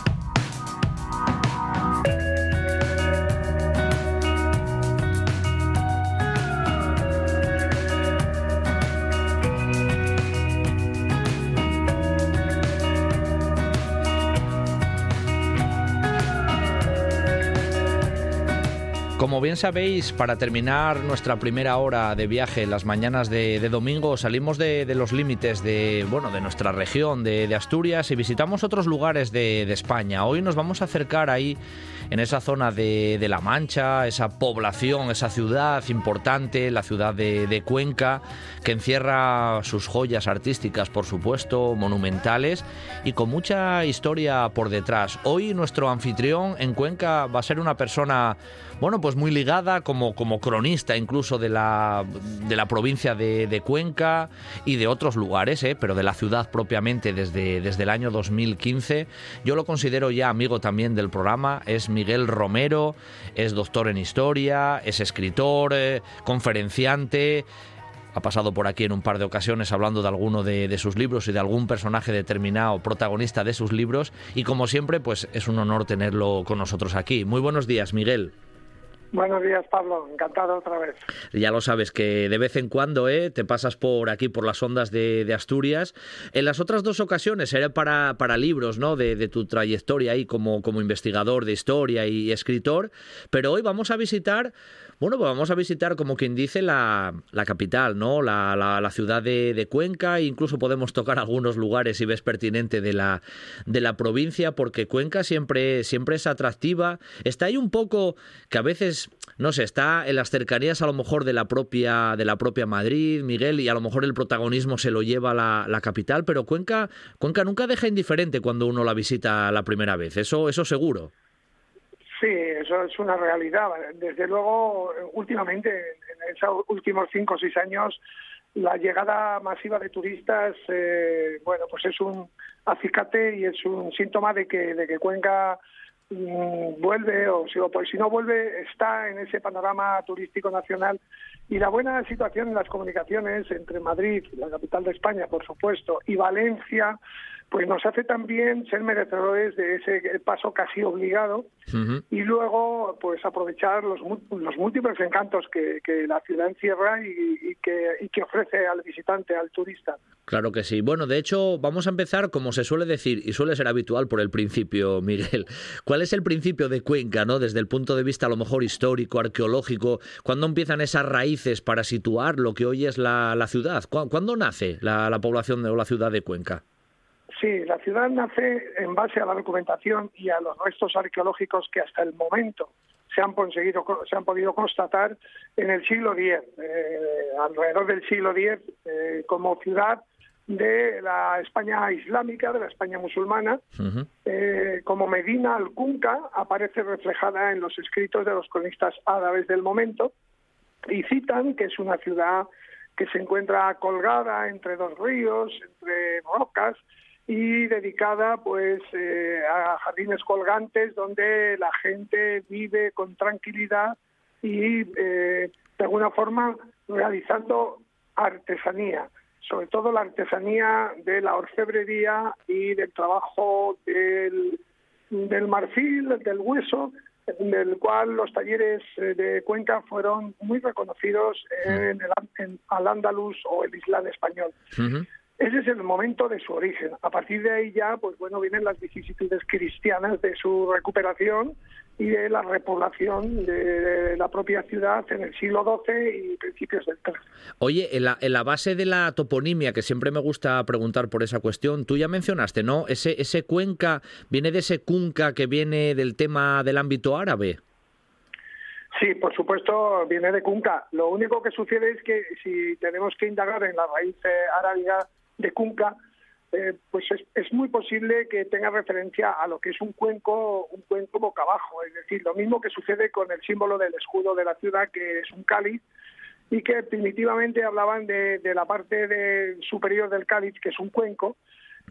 Como bien sabéis, para terminar nuestra primera hora de viaje, las mañanas de, domingo, salimos de, los límites de, bueno, de nuestra región, de, Asturias, y visitamos otros lugares de, España. Hoy nos vamos a acercar ahí, en esa zona de, La Mancha, esa población, esa ciudad importante, la ciudad de Cuenca, que encierra sus joyas artísticas, por supuesto, monumentales, y con mucha historia por detrás. Hoy nuestro anfitrión en Cuenca va a ser una persona bueno, pues muy ligada como, como cronista incluso de la, de la provincia de, Cuenca y de otros lugares, ¿eh? pero de la ciudad propiamente desde, desde el año 2015. Yo lo considero ya amigo también del programa, es Miguel Romero, es doctor en historia, es escritor, eh, conferenciante ha pasado por aquí en un par de ocasiones hablando de alguno de, de, sus libros y de algún personaje determinado, protagonista de sus libros, y como siempre, pues es un honor tenerlo con nosotros aquí. Muy buenos días, Miguel. Buenos días, Pablo. Encantado otra vez. Ya lo sabes, que de vez en cuando ¿eh? te pasas por aquí, por las ondas de, Asturias. En las otras dos ocasiones era para, para libros ¿no? De, tu trayectoria ahí como, como investigador de historia y escritor. Pero hoy vamos a visitar bueno, pues vamos a visitar, como quien dice, la, la capital, ¿no? La, la, ciudad de, de, Cuenca, incluso podemos tocar algunos lugares, si ves pertinente, de la, de la provincia, porque Cuenca siempre, siempre es atractiva. Está ahí un poco que a veces, no sé, está en las cercanías a lo mejor de la propia, de la propia Madrid, Miguel, y a lo mejor el protagonismo se lo lleva la, la capital, pero Cuenca, Cuenca nunca deja indiferente cuando uno la visita la primera vez, eso, eso seguro. Sí, eso es una realidad. Desde luego, últimamente, en esos últimos cinco o seis años, la llegada masiva de turistas, eh, bueno, pues es un acicate y es un síntoma de que, de que Cuenca vuelve o si, si no vuelve está en ese panorama turístico nacional y la buena situación en las comunicaciones entre Madrid, la capital de España, por supuesto, y Valencia, pues nos hace también ser merecedores de ese paso casi obligado y luego pues aprovechar los, los múltiples encantos que, la ciudad encierra y, que, y que ofrece al visitante, al turista. Claro que sí. Bueno, de hecho, vamos a empezar como se suele decir y suele ser habitual por el principio, (laughs) Miguel. ¿Cuál es el principio de Cuenca, no? Desde el punto de vista a lo mejor histórico, arqueológico, ¿cuándo empiezan esas raíces para situar lo que hoy es la, ciudad? ¿Cuándo nace la, la población o la ciudad de Cuenca? Sí, la ciudad nace en base a la documentación y a los restos arqueológicos que hasta el momento se han conseguido, se han podido constatar en el siglo X, eh, alrededor del siglo X, eh, como ciudad de la España islámica, de la España musulmana, eh, como Medina al-Kunka aparece reflejada en los escritos de los cronistas árabes del momento y citan que es una ciudad que se encuentra colgada entre dos ríos, entre rocas, y dedicada pues eh, a jardines colgantes donde la gente vive con tranquilidad y eh, de alguna forma realizando artesanía, sobre todo la artesanía de la orfebrería y del trabajo del, del marfil, del hueso, del cual los talleres eh, de Cuenca fueron muy reconocidos en el en, al andaluz o el islam español. Ese es el momento de su origen. A partir de ahí ya, pues bueno, vienen las vicisitudes cristianas de su recuperación y de la repoblación de la propia ciudad en el siglo XII y principios del XIII. Oye, en la, en la base de la toponimia, que siempre me gusta preguntar por esa cuestión, tú ya mencionaste, ¿no? Ese, ese Cuenca viene de ese Cunca que viene del tema del ámbito árabe. Sí, por supuesto, viene de Cunca. Lo único que sucede es que si tenemos que indagar en la raíz arábiga de Cunca, eh, pues es, muy posible que tenga referencia a lo que es un cuenco, un cuenco boca abajo, es decir, lo mismo que sucede con el símbolo del escudo de la ciudad, que es un cáliz, y que primitivamente hablaban de, la parte superior del cáliz, que es un cuenco.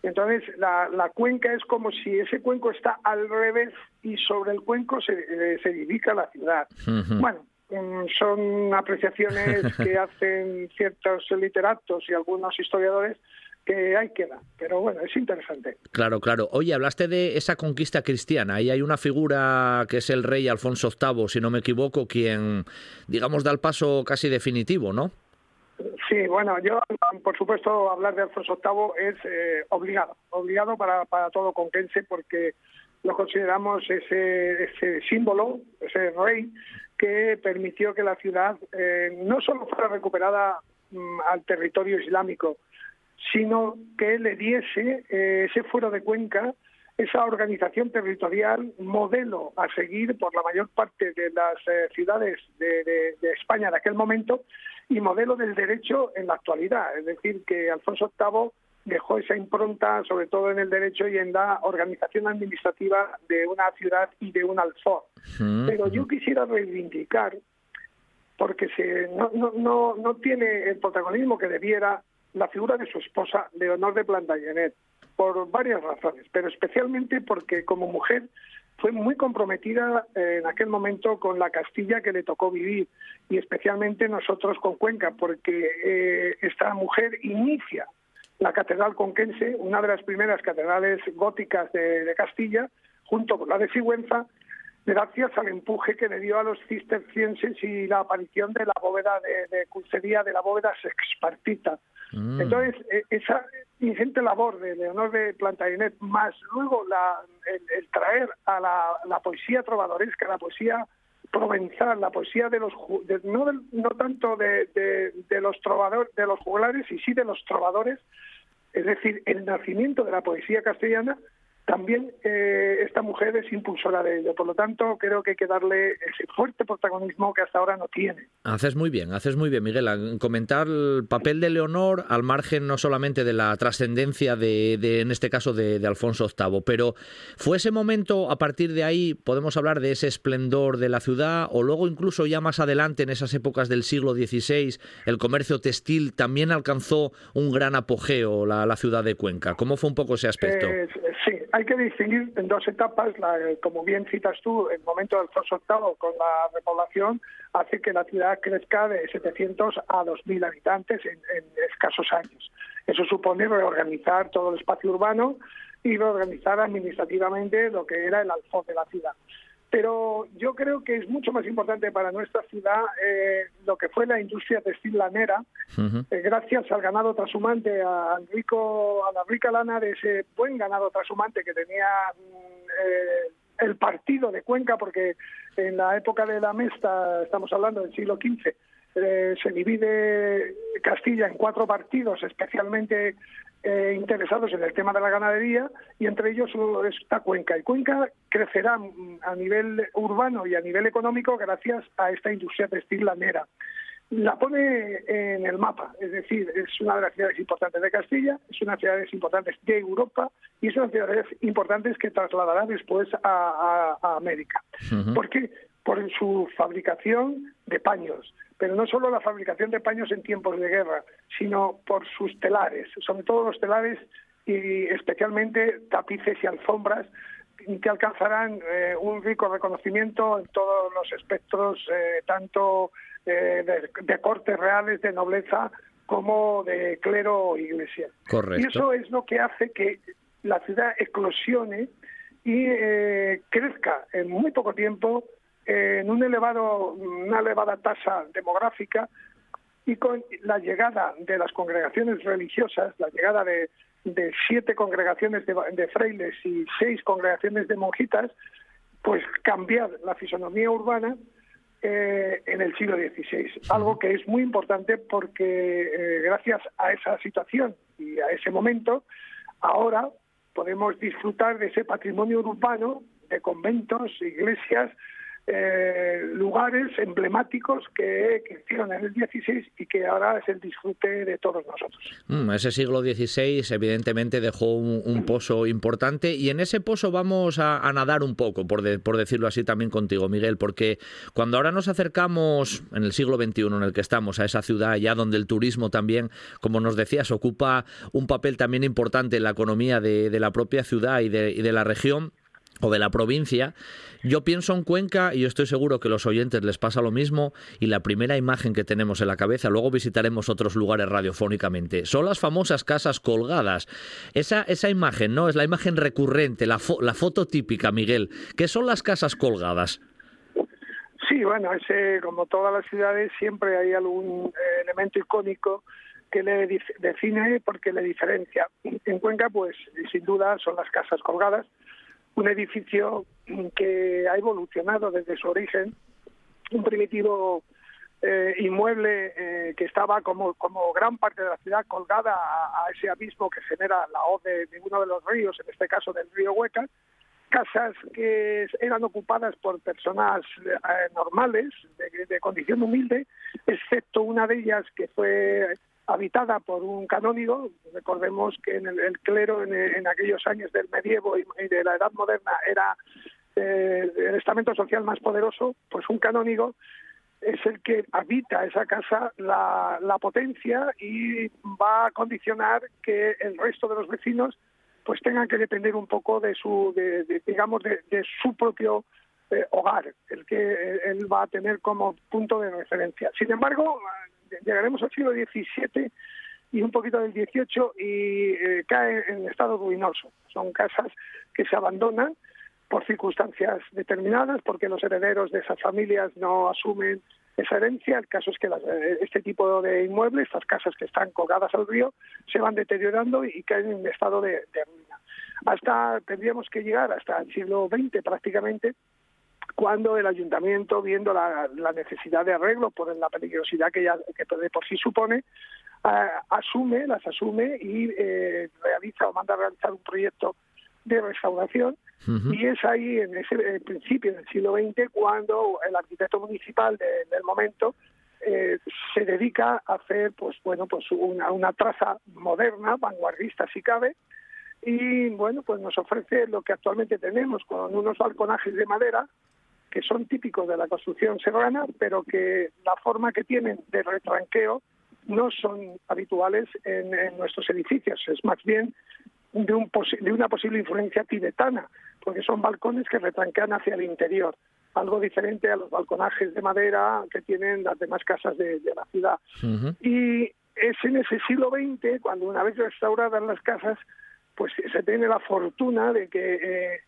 Entonces, la, cuenca es como si ese cuenco está al revés y sobre el cuenco se, eh, se edifica la ciudad. Bueno, son apreciaciones (laughs) que hacen ciertos literatos y algunos historiadores que hay que dar. Pero bueno, es interesante. Claro, claro. Oye, hablaste de esa conquista cristiana. Ahí hay una figura que es el rey Alfonso VIII, si no me equivoco, quien, digamos, da el paso casi definitivo, ¿no? Sí, bueno, yo, por supuesto, hablar de Alfonso VIII es eh, obligado, obligado para, para todo conquense, porque lo consideramos ese, ese símbolo, ese rey, que permitió que la ciudad eh, no solo fuera recuperada mm, al territorio islámico, sino que le diese eh, ese fuero de Cuenca esa organización territorial modelo a seguir por la mayor parte de las eh, ciudades de, España de aquel momento y modelo del derecho en la actualidad. Es decir, que Alfonso VIII dejó esa impronta, sobre todo en el derecho y en la organización administrativa de una ciudad y de un alfor. Pero yo quisiera reivindicar, porque se, no, no, no tiene el protagonismo que debiera la figura de su esposa, Leonor de Plantagenet, por varias razones, pero especialmente porque como mujer fue muy comprometida eh, en aquel momento con la Castilla que le tocó vivir y especialmente nosotros con Cuenca, porque eh, esta mujer inicia la Catedral Conquense, una de las primeras catedrales góticas de, Castilla, junto con la de Sigüenza, gracias al empuje que le dio a los cistercienses y la aparición de la bóveda de, de de la bóveda sexpartita, Mm. Entonces, e, esa ingente labor de Leonor de Plantagenet, más luego la, el, traer a la, poesía trovadoresca, la poesía provenzal, la poesía de los no, no tanto de, de, los trovadores, de los juglares, y sí de los trovadores, es decir, el nacimiento de la poesía castellana también eh, esta mujer es impulsora de ello. Por lo tanto, creo que hay que darle ese fuerte protagonismo que hasta ahora no tiene. Haces muy bien, haces muy bien, Miguel, comentar el papel de Leonor al margen no solamente de la trascendencia de, en este caso, de, Alfonso VIII, pero fue ese momento, a partir de ahí, podemos hablar de ese esplendor de la ciudad, o luego incluso ya más adelante, en esas épocas del siglo XVI, el comercio textil también alcanzó un gran apogeo la, la ciudad de Cuenca. ¿Cómo fue un poco ese aspecto? Sí, hay que distinguir en dos etapas. como bien citas tú, el momento del Alfonso VIII con la repoblación hace que la ciudad crezca de 700 a 2.000 habitantes en, escasos años. Eso supone reorganizar todo el espacio urbano y reorganizar administrativamente lo que era el alfoz de la ciudad. Pero yo creo que es mucho más importante para nuestra ciudad eh, lo que fue la industria textil lanera, eh, gracias al ganado trashumante, a, rico, a la rica lana de ese buen ganado trashumante que tenía mm, eh, el partido de Cuenca, porque en la época de la Mesta, estamos hablando del siglo XV, se divide Castilla en cuatro partidos, especialmente eh, interesados en el tema de la ganadería y entre ellos está Cuenca. Y Cuenca crecerá a nivel urbano y a nivel económico gracias a esta industria textil lanera. La pone en el mapa, es decir, es una de las ciudades importantes de Castilla, es una de las ciudades importantes de Europa y es una de las ciudades importantes que trasladará después a, América. ¿Por qué? Por su fabricación de paños, pero no solo la fabricación de paños en tiempos de guerra, sino por sus telares, sobre todo los telares y especialmente tapices y alfombras que alcanzarán eh, un rico reconocimiento en todos los espectros, eh, tanto eh, de, cortes reales, de nobleza, como de clero o iglesia. Y eso es lo que hace que la ciudad eclosione y crezca en muy poco tiempo en un elevado, una elevada tasa demográfica y con la llegada de las congregaciones religiosas, la llegada de, siete congregaciones de, frailes y seis congregaciones de monjitas, pues cambiar la fisonomía urbana eh, en el siglo XVI. Algo que es muy importante porque eh, gracias a esa situación y a ese momento, ahora podemos disfrutar de ese patrimonio urbano de conventos, iglesias, eh, lugares emblemáticos que, en el 16 y que ahora es el disfrute de todos nosotros. Mm, ese siglo XVI evidentemente dejó un, pozo importante y en ese pozo vamos a, nadar un poco, por, por, decirlo así también contigo, Miguel, porque cuando ahora nos acercamos en el siglo XXI en el que estamos a esa ciudad ya donde el turismo también, como nos decías, ocupa un papel también importante en la economía de, la propia ciudad y de, y de la región, o de la provincia, yo pienso en Cuenca y estoy seguro que a los oyentes les pasa lo mismo y la primera imagen que tenemos en la cabeza, luego visitaremos otros lugares radiofónicamente, son las famosas casas colgadas. Esa, esa imagen, ¿no? Es la imagen recurrente, la, la foto típica, Miguel. ¿Qué son las casas colgadas? Sí, bueno, ese, como todas las ciudades, siempre hay algún eh, elemento icónico que le define porque le diferencia. En Cuenca, pues sin duda son las casas colgadas, un edificio que ha evolucionado desde su origen, un primitivo eh, inmueble eh, que estaba como, como gran parte de la ciudad colgada a, ese abismo que genera la hoz de, uno de los ríos, en este caso del río Hueca, casas que eran ocupadas por personas eh, normales, de, de, condición humilde, excepto una de ellas que fue habitada por un canónigo. Recordemos que en el, clero en, aquellos años del medievo y, de la Edad Moderna era eh, el estamento social más poderoso, pues un canónigo es el que habita esa casa la, potencia y va a condicionar que el resto de los vecinos pues tengan que depender un poco de su digamos de, su propio eh, hogar el que él va a tener como punto de referencia sin embargo llegaremos al siglo XVII y un poquito del XVIII y eh, cae en estado ruinoso. Son casas que se abandonan por circunstancias determinadas, porque los herederos de esas familias no asumen esa herencia. El caso es que eh, este tipo de inmuebles, estas casas que están colgadas al río, se van deteriorando y caen en estado de, de ruina. Hasta tendríamos que llegar hasta el siglo XX prácticamente cuando el ayuntamiento, viendo la, necesidad de arreglo por la peligrosidad que, ya, que por sí supone, asume, las asume y eh, realiza o manda a realizar un proyecto de restauración. Y es ahí en ese principio del siglo XX cuando el arquitecto municipal del momento eh, se dedica a hacer pues bueno pues una, una traza moderna vanguardista si cabe. Y bueno pues nos ofrece lo que actualmente tenemos con unos balconajes de madera que son típicos de la construcción serrana, pero que la forma que tienen de retranqueo no son habituales en, nuestros edificios. Es más bien de, un de una posible influencia tibetana, porque son balcones que retranquean hacia el interior, algo diferente a los balconajes de madera que tienen las demás casas de, la ciudad. Y es en ese siglo XX, cuando una vez restauradas las casas, pues se tiene la fortuna de que eh,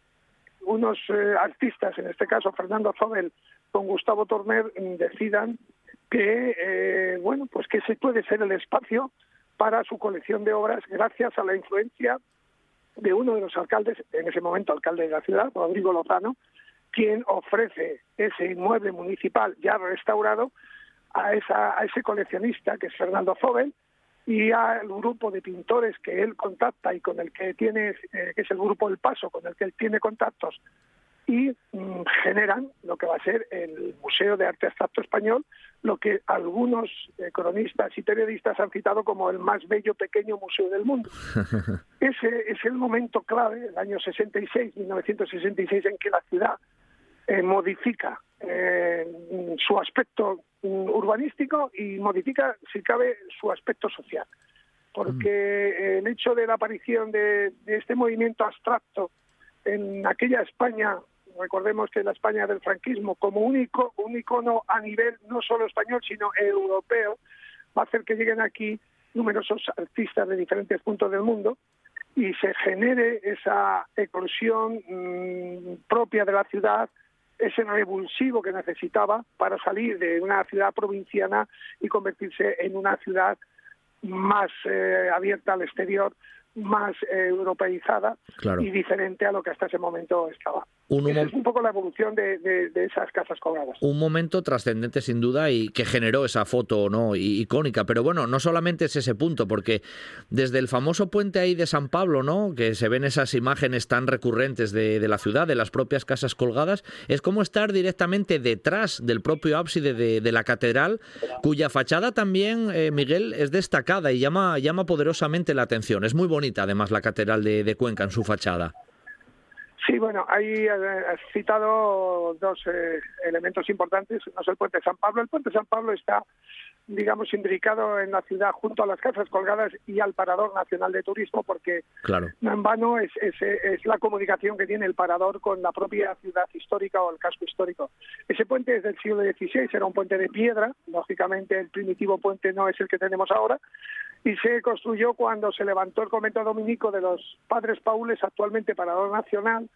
unos eh, artistas, en este caso Fernando Zobel con Gustavo Torner, decidan que, eh, bueno, pues que ese puede ser el espacio para su colección de obras gracias a la influencia de uno de los alcaldes, en ese momento alcalde de la ciudad, Rodrigo Lozano, quien ofrece ese inmueble municipal ya restaurado a, esa, a ese coleccionista que es Fernando Zobel y al grupo de pintores que él contacta y con el que tiene, eh, que es el grupo El Paso, con el que él tiene contactos y mm, generan lo que va a ser el Museo de Arte Abstracto Español, lo que algunos eh, cronistas y periodistas han citado como el más bello pequeño museo del mundo. (laughs) Ese es el momento clave, el año 66, 1966, en que la ciudad eh, modifica eh, su aspecto urbanístico y modifica, si cabe, su aspecto social. Porque mm. el hecho de la aparición de, de este movimiento abstracto en aquella España recordemos que la España del franquismo, como único, un icono a nivel no solo español, sino europeo, va a hacer que lleguen aquí numerosos artistas de diferentes puntos del mundo y se genere esa eclosión mm, propia de la ciudad, ese revulsivo que necesitaba para salir de una ciudad provinciana y convertirse en una ciudad más eh, abierta al exterior, más eh, europeizada y diferente a lo que hasta ese momento estaba. Un, es un poco la evolución de, esas casas colgadas. Un momento trascendente sin duda y que generó esa foto no icónica. Pero bueno, no solamente es ese punto, porque desde el famoso puente ahí de San Pablo, ¿no? que se ven esas imágenes tan recurrentes de, la ciudad, de las propias casas colgadas, es como estar directamente detrás del propio ábside de, la catedral, cuya fachada también, eh, Miguel, es destacada y llama, llama poderosamente la atención. Es muy además la catedral de Cuenca en su fachada. Sí, bueno, ahí has citado dos eh, elementos importantes. No es el puente San Pablo. El puente San Pablo está, digamos, imbricado en la ciudad junto a las casas colgadas y al Parador Nacional de Turismo, porque claro. no en vano es, es, la comunicación que tiene el Parador con la propia ciudad histórica o el casco histórico. Ese puente es del siglo XVI, era un puente de piedra. Lógicamente, el primitivo puente no es el que tenemos ahora y se construyó cuando se levantó el convento dominico de los padres paules, actualmente Parador Nacional,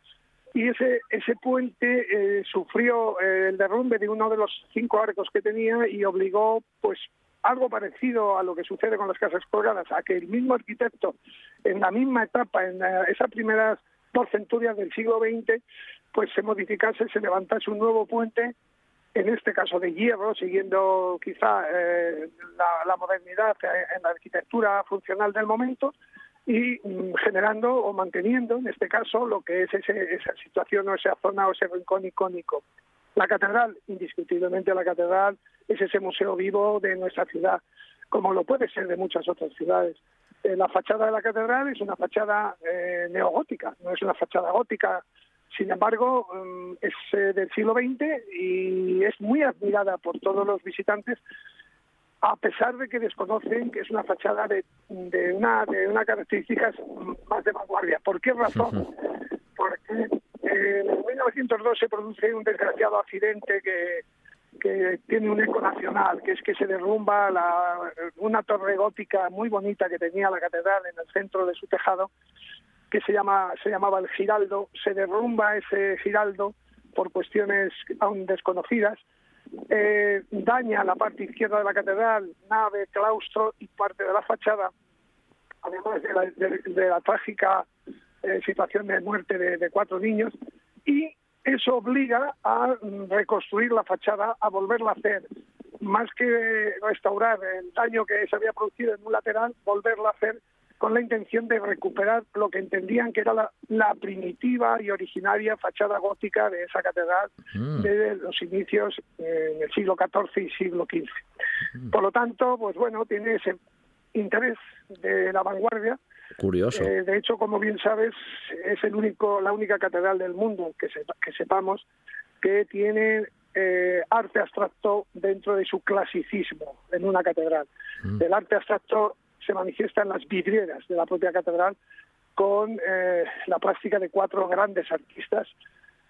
y ese, puente eh, sufrió eh, el derrumbe de uno de los cinco arcos que tenía y obligó, pues, algo parecido a lo que sucede con las casas colgadas, a que el mismo arquitecto, en la misma etapa, en esas primeras dos centurias del siglo XX, pues se modificase, se levantase un nuevo puente en este caso de hierro, siguiendo quizá eh, la, modernidad en la arquitectura funcional del momento y mm, generando o manteniendo, en este caso, lo que es esa situación o esa zona o ese rincón icónico. La catedral, indiscutiblemente la catedral, es ese museo vivo de nuestra ciudad, como lo puede ser de muchas otras ciudades. Eh, la fachada de la catedral es una fachada eh, neogótica, no es una fachada gótica sin embargo, mm, es eh, del siglo XX y es muy admirada por todos los visitantes, a pesar de que desconocen que es una fachada de, de una de una características más de vanguardia. ¿Por qué razón? Porque en 1902 se produce un desgraciado accidente que, que tiene un eco nacional, que es que se derrumba la, una torre gótica muy bonita que tenía la catedral en el centro de su tejado que se, llama, se llamaba el Giraldo, se derrumba ese Giraldo por cuestiones aún desconocidas, eh, daña la parte izquierda de la catedral, nave, claustro y parte de la fachada, además de la, trágica eh, situación de muerte de, cuatro niños, y eso obliga a reconstruir la fachada, a volverla a hacer, más que restaurar el daño que se había producido en un lateral, volverla a hacer con la intención de recuperar lo que entendían que era la, primitiva y originaria fachada gótica de esa catedral mm. desde los inicios eh, en el siglo XIV y siglo XV. Mm. Por lo tanto, pues bueno, tiene ese interés de la vanguardia. Curioso. Eh, de hecho, como bien sabes, es el único, la única catedral del mundo que, que sepamos que tiene eh, arte abstracto dentro de su clasicismo en una catedral. Mm. El arte abstracto se manifiesta en las vidrieras de la propia catedral con eh, la plástica de cuatro grandes artistas.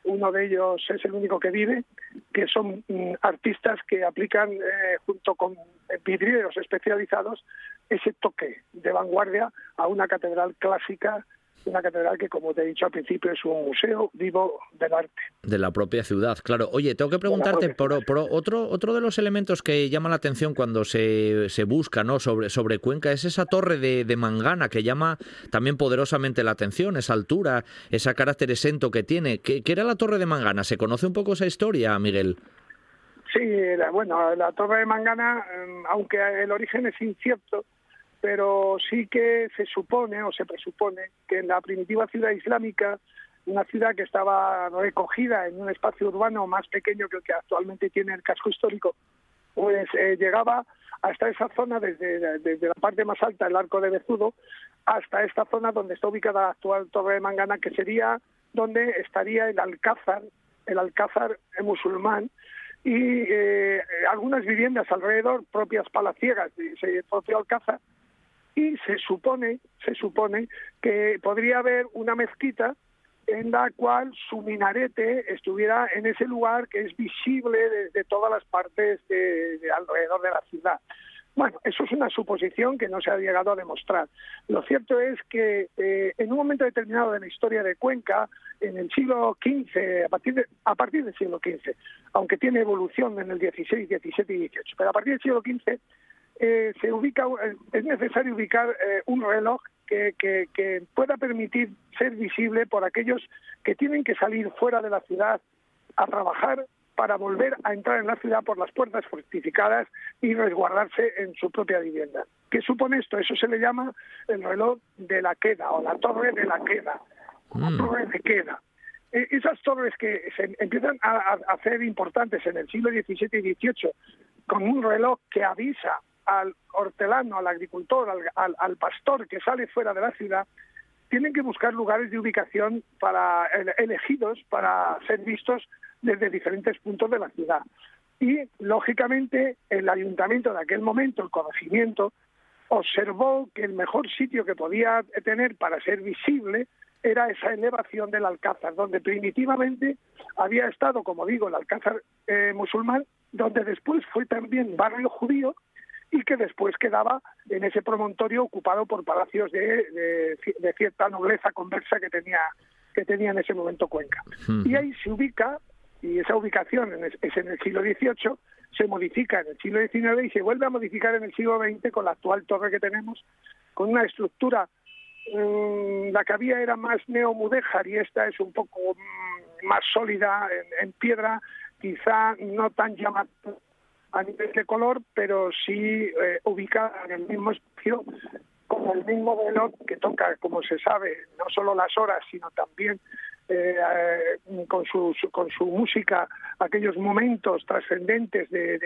Uno de ellos es el único que vive, que son mm, artistas que aplican, eh, junto con vidrieros especializados, ese toque de vanguardia a una catedral clásica una catedral que, como te he dicho al principio, es un museo vivo del arte. De la propia ciudad, claro. Oye, tengo que preguntarte por, otro, otro de los elementos que llama la atención cuando se, se busca ¿no? sobre, sobre Cuenca, es esa torre de, de, Mangana que llama también poderosamente la atención, esa altura, ese carácter exento que tiene. ¿Qué, ¿Qué, era la torre de Mangana? ¿Se conoce un poco esa historia, Miguel? Sí, bueno, la torre de Mangana, em, aunque el origen es incierto, pero sí que se supone o se presupone que en la primitiva ciudad islámica, una ciudad que estaba recogida en un espacio urbano más pequeño que el que actualmente tiene el casco histórico, pues eh, llegaba hasta esa zona desde, la parte más alta del arco de Bezudo hasta esta zona donde está ubicada la actual torre de Mangana, que sería donde estaría el alcázar, el alcázar musulmán, y eh, algunas viviendas alrededor propias palaciegas ese propio alcázar, y se supone, se supone que podría haber una mezquita en la cual su minarete estuviera en ese lugar que es visible desde todas las partes de, alrededor de la ciudad. Bueno, eso es una suposición que no se ha llegado a demostrar. Lo cierto es que eh, en un momento determinado de la historia de Cuenca, en el siglo XV, a partir, a partir del siglo XV, aunque tiene evolución en el XVI, XVII y XVIII, pero a partir del siglo XV eh, se ubica, eh, es necesario ubicar eh, un reloj que, que, pueda permitir ser visible por aquellos que tienen que salir fuera de la ciudad a trabajar para volver a entrar en la ciudad por las puertas fortificadas y resguardarse en su propia vivienda. ¿Qué supone esto? Eso se le llama el reloj de la queda o la torre de la queda, la mm. torre de queda. Esas torres que se empiezan a, hacer importantes en el siglo XVII y XVIII con un reloj que avisa al hortelano, al agricultor, al, pastor que sale fuera de la ciudad, tienen que buscar lugares de ubicación para elegidos para ser vistos desde diferentes puntos de la ciudad. Y, lógicamente, el ayuntamiento de aquel momento, el conocimiento, observó que el mejor sitio que podía tener para ser visible era esa elevación del Alcázar, donde primitivamente había estado, como digo, el Alcázar eh, musulmán, donde después fue también barrio judío y que después quedaba en ese promontorio ocupado por palacios de, de, cierta nobleza conversa que tenía que tenía en ese momento Cuenca. Y ahí se ubica, y esa ubicación es en el siglo XVIII, se modifica en el siglo XIX y se vuelve a modificar en el siglo XX con la actual torre que tenemos, con una estructura, mm, la que había era más neomudéjar y esta es un poco mm, más sólida en, en piedra, quizá no tan llamativa a nivel de color, pero sí eh, ubicada en el mismo espacio con el mismo reloj que toca, como se sabe, no solo las horas, sino también eh, eh, con, su, con su música aquellos momentos trascendentes de,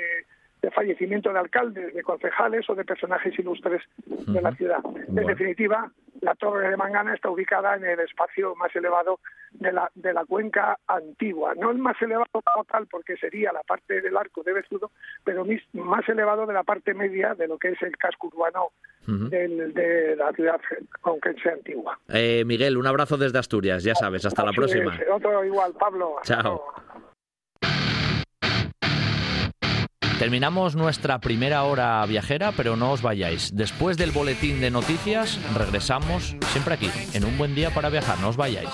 de fallecimiento de alcaldes, de concejales o de personajes ilustres de la ciudad. En definitiva, la Torre de Mangana está ubicada en el espacio más elevado de la, de la cuenca antigua. No el más elevado como tal, porque sería la parte del arco de Bezudo, pero más elevado de la parte media de lo que es el casco urbano de la ciudad conquense antigua. Eh, Miguel, un abrazo desde Asturias, ya sabes, hasta la próxima. otro igual, Pablo. Chao. Terminamos nuestra primera hora viajera, pero no os vayáis. Después del boletín de noticias, regresamos siempre aquí, en un buen día para viajar. No os vayáis.